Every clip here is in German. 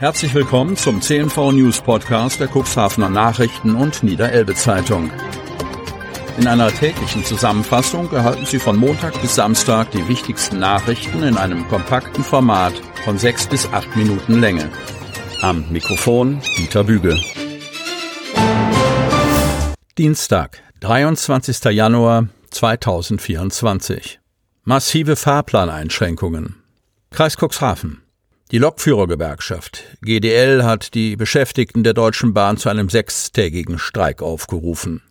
Herzlich willkommen zum CNV News Podcast der Cuxhavener Nachrichten und Niederelbe Zeitung. In einer täglichen Zusammenfassung erhalten Sie von Montag bis Samstag die wichtigsten Nachrichten in einem kompakten Format von sechs bis acht Minuten Länge. Am Mikrofon Dieter Büge. Dienstag, 23. Januar 2024. Massive Fahrplaneinschränkungen. Kreis Cuxhaven. Die Lokführergewerkschaft GDL hat die Beschäftigten der Deutschen Bahn zu einem sechstägigen Streik aufgerufen.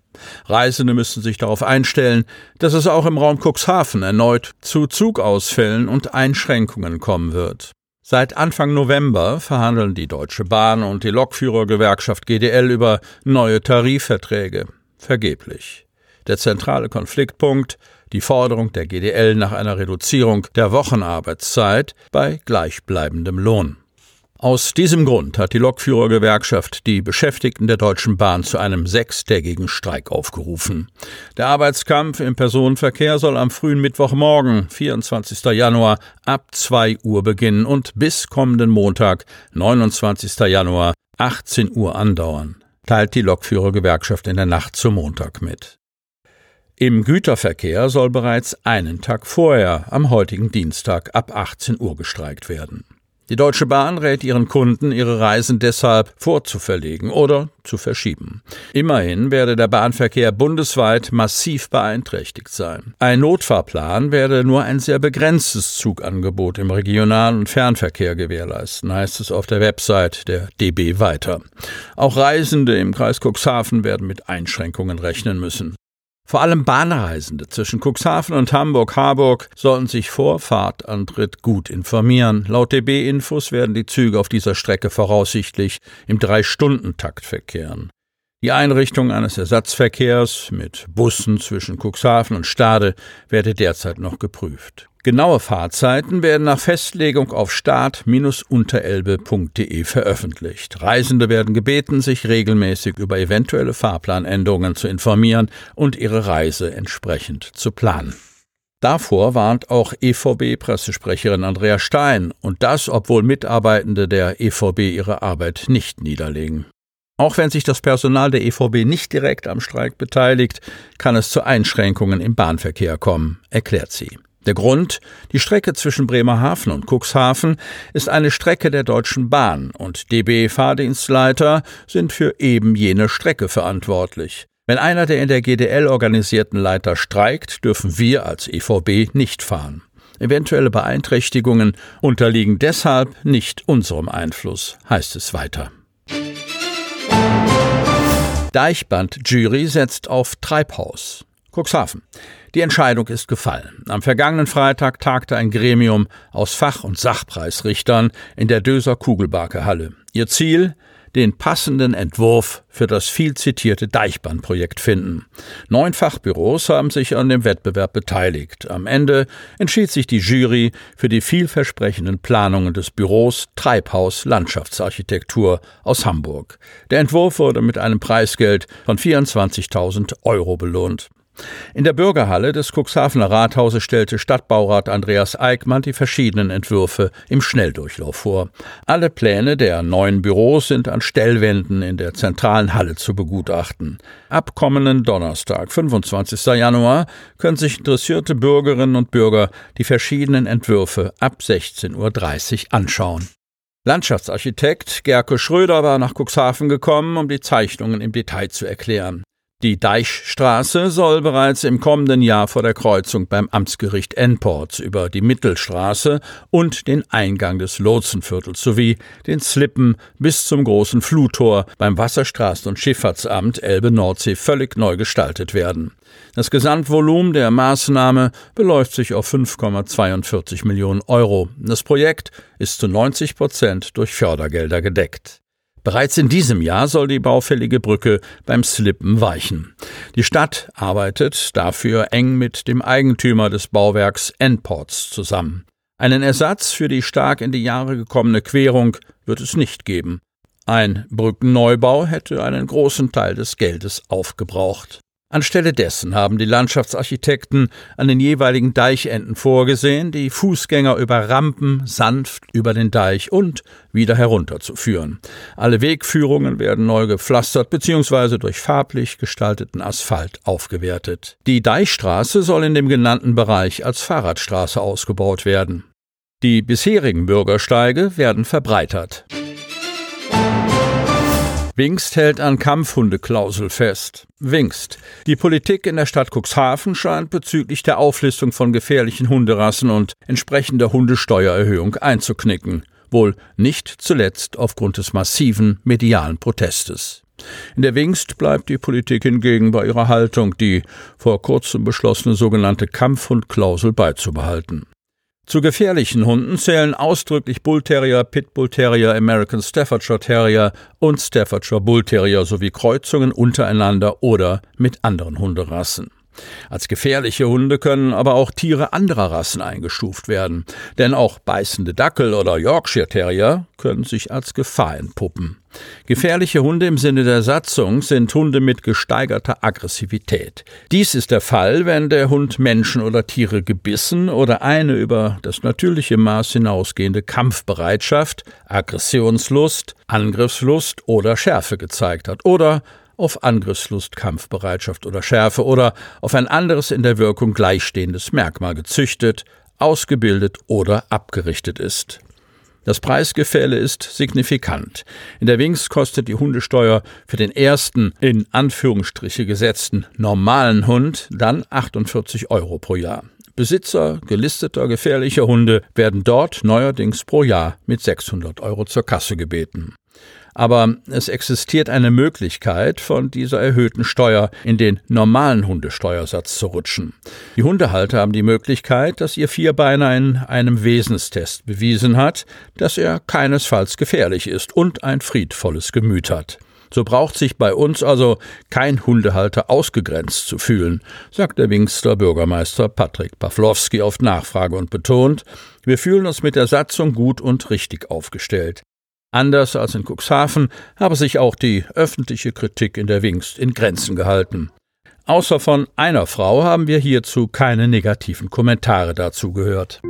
Reisende müssen sich darauf einstellen, dass es auch im Raum Cuxhaven erneut zu Zugausfällen und Einschränkungen kommen wird. Seit Anfang November verhandeln die Deutsche Bahn und die Lokführergewerkschaft GDL über neue Tarifverträge. Vergeblich. Der zentrale Konfliktpunkt die Forderung der GDL nach einer Reduzierung der Wochenarbeitszeit bei gleichbleibendem Lohn. Aus diesem Grund hat die Lokführergewerkschaft die Beschäftigten der Deutschen Bahn zu einem sechstägigen Streik aufgerufen. Der Arbeitskampf im Personenverkehr soll am frühen Mittwochmorgen, 24. Januar, ab 2 Uhr beginnen und bis kommenden Montag, 29. Januar, 18 Uhr andauern, teilt die Lokführergewerkschaft in der Nacht zum Montag mit. Im Güterverkehr soll bereits einen Tag vorher, am heutigen Dienstag ab 18 Uhr gestreikt werden. Die Deutsche Bahn rät ihren Kunden, ihre Reisen deshalb vorzuverlegen oder zu verschieben. Immerhin werde der Bahnverkehr bundesweit massiv beeinträchtigt sein. Ein Notfahrplan werde nur ein sehr begrenztes Zugangebot im Regional- und Fernverkehr gewährleisten, heißt es auf der Website der DB weiter. Auch Reisende im Kreis Cuxhaven werden mit Einschränkungen rechnen müssen. Vor allem Bahnreisende zwischen Cuxhaven und Hamburg-Harburg sollten sich vor Fahrtantritt gut informieren. Laut DB-Infos werden die Züge auf dieser Strecke voraussichtlich im Drei-Stunden-Takt verkehren. Die Einrichtung eines Ersatzverkehrs mit Bussen zwischen Cuxhaven und Stade werde derzeit noch geprüft. Genaue Fahrzeiten werden nach Festlegung auf start-unterelbe.de veröffentlicht. Reisende werden gebeten, sich regelmäßig über eventuelle Fahrplanänderungen zu informieren und ihre Reise entsprechend zu planen. Davor warnt auch EVB-Pressesprecherin Andrea Stein, und das, obwohl Mitarbeitende der EVB ihre Arbeit nicht niederlegen. Auch wenn sich das Personal der EVB nicht direkt am Streik beteiligt, kann es zu Einschränkungen im Bahnverkehr kommen, erklärt sie. Der Grund, die Strecke zwischen Bremerhaven und Cuxhaven ist eine Strecke der Deutschen Bahn und DB-Fahrdienstleiter sind für eben jene Strecke verantwortlich. Wenn einer der in der GDL organisierten Leiter streikt, dürfen wir als EVB nicht fahren. Eventuelle Beeinträchtigungen unterliegen deshalb nicht unserem Einfluss, heißt es weiter. Deichband-Jury setzt auf Treibhaus. Cuxhaven. Die Entscheidung ist gefallen. Am vergangenen Freitag tagte ein Gremium aus Fach- und Sachpreisrichtern in der Döser Kugelbarke Halle. Ihr Ziel? Den passenden Entwurf für das viel zitierte Deichbahnprojekt finden. Neun Fachbüros haben sich an dem Wettbewerb beteiligt. Am Ende entschied sich die Jury für die vielversprechenden Planungen des Büros Treibhaus Landschaftsarchitektur aus Hamburg. Der Entwurf wurde mit einem Preisgeld von 24.000 Euro belohnt. In der Bürgerhalle des Cuxhavener Rathauses stellte Stadtbaurat Andreas Eickmann die verschiedenen Entwürfe im Schnelldurchlauf vor. Alle Pläne der neuen Büros sind an Stellwänden in der zentralen Halle zu begutachten. Ab kommenden Donnerstag, 25. Januar, können sich interessierte Bürgerinnen und Bürger die verschiedenen Entwürfe ab 16.30 Uhr anschauen. Landschaftsarchitekt Gerke Schröder war nach Cuxhaven gekommen, um die Zeichnungen im Detail zu erklären. Die Deichstraße soll bereits im kommenden Jahr vor der Kreuzung beim Amtsgericht Enports über die Mittelstraße und den Eingang des Lotsenviertels sowie den Slippen bis zum großen Fluttor beim Wasserstraßen- und Schifffahrtsamt Elbe-Nordsee völlig neu gestaltet werden. Das Gesamtvolumen der Maßnahme beläuft sich auf 5,42 Millionen Euro. Das Projekt ist zu 90 Prozent durch Fördergelder gedeckt. Bereits in diesem Jahr soll die baufällige Brücke beim Slippen weichen. Die Stadt arbeitet dafür eng mit dem Eigentümer des Bauwerks Enports zusammen. Einen Ersatz für die stark in die Jahre gekommene Querung wird es nicht geben. Ein Brückenneubau hätte einen großen Teil des Geldes aufgebraucht. Anstelle dessen haben die Landschaftsarchitekten an den jeweiligen Deichenden vorgesehen, die Fußgänger über Rampen sanft über den Deich und wieder herunterzuführen. Alle Wegführungen werden neu gepflastert bzw. durch farblich gestalteten Asphalt aufgewertet. Die Deichstraße soll in dem genannten Bereich als Fahrradstraße ausgebaut werden. Die bisherigen Bürgersteige werden verbreitert. Wingst hält an Kampfhundeklausel fest. Wingst. Die Politik in der Stadt Cuxhaven scheint bezüglich der Auflistung von gefährlichen Hunderassen und entsprechender Hundesteuererhöhung einzuknicken. Wohl nicht zuletzt aufgrund des massiven medialen Protestes. In der Wingst bleibt die Politik hingegen bei ihrer Haltung, die vor kurzem beschlossene sogenannte Kampfhundklausel beizubehalten. Zu gefährlichen Hunden zählen ausdrücklich Bullterrier, Pitbullterrier, American Staffordshire Terrier und Staffordshire Bullterrier sowie Kreuzungen untereinander oder mit anderen Hunderassen. Als gefährliche Hunde können aber auch Tiere anderer Rassen eingestuft werden, denn auch beißende Dackel oder Yorkshire Terrier können sich als Gefahr entpuppen. Gefährliche Hunde im Sinne der Satzung sind Hunde mit gesteigerter Aggressivität. Dies ist der Fall, wenn der Hund Menschen oder Tiere gebissen oder eine über das natürliche Maß hinausgehende Kampfbereitschaft, Aggressionslust, Angriffslust oder Schärfe gezeigt hat oder auf Angriffslust, Kampfbereitschaft oder Schärfe oder auf ein anderes in der Wirkung gleichstehendes Merkmal gezüchtet, ausgebildet oder abgerichtet ist. Das Preisgefälle ist signifikant. In der Wings kostet die Hundesteuer für den ersten in Anführungsstriche gesetzten normalen Hund dann 48 Euro pro Jahr. Besitzer gelisteter gefährlicher Hunde werden dort neuerdings pro Jahr mit 600 Euro zur Kasse gebeten. Aber es existiert eine Möglichkeit, von dieser erhöhten Steuer in den normalen Hundesteuersatz zu rutschen. Die Hundehalter haben die Möglichkeit, dass ihr Vierbeiner in einem Wesenstest bewiesen hat, dass er keinesfalls gefährlich ist und ein friedvolles Gemüt hat. So braucht sich bei uns also kein Hundehalter ausgegrenzt zu fühlen, sagt der Wingster Bürgermeister Patrick Pawlowski auf Nachfrage und betont, wir fühlen uns mit der Satzung gut und richtig aufgestellt. Anders als in Cuxhaven habe sich auch die öffentliche Kritik in der Wingst in Grenzen gehalten. Außer von einer Frau haben wir hierzu keine negativen Kommentare dazu gehört.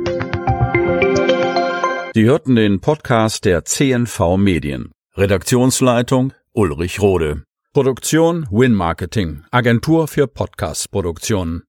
Sie hörten den Podcast der CNV Medien. Redaktionsleitung Ulrich Rode. Produktion Win Marketing, Agentur für Podcast-Produktionen.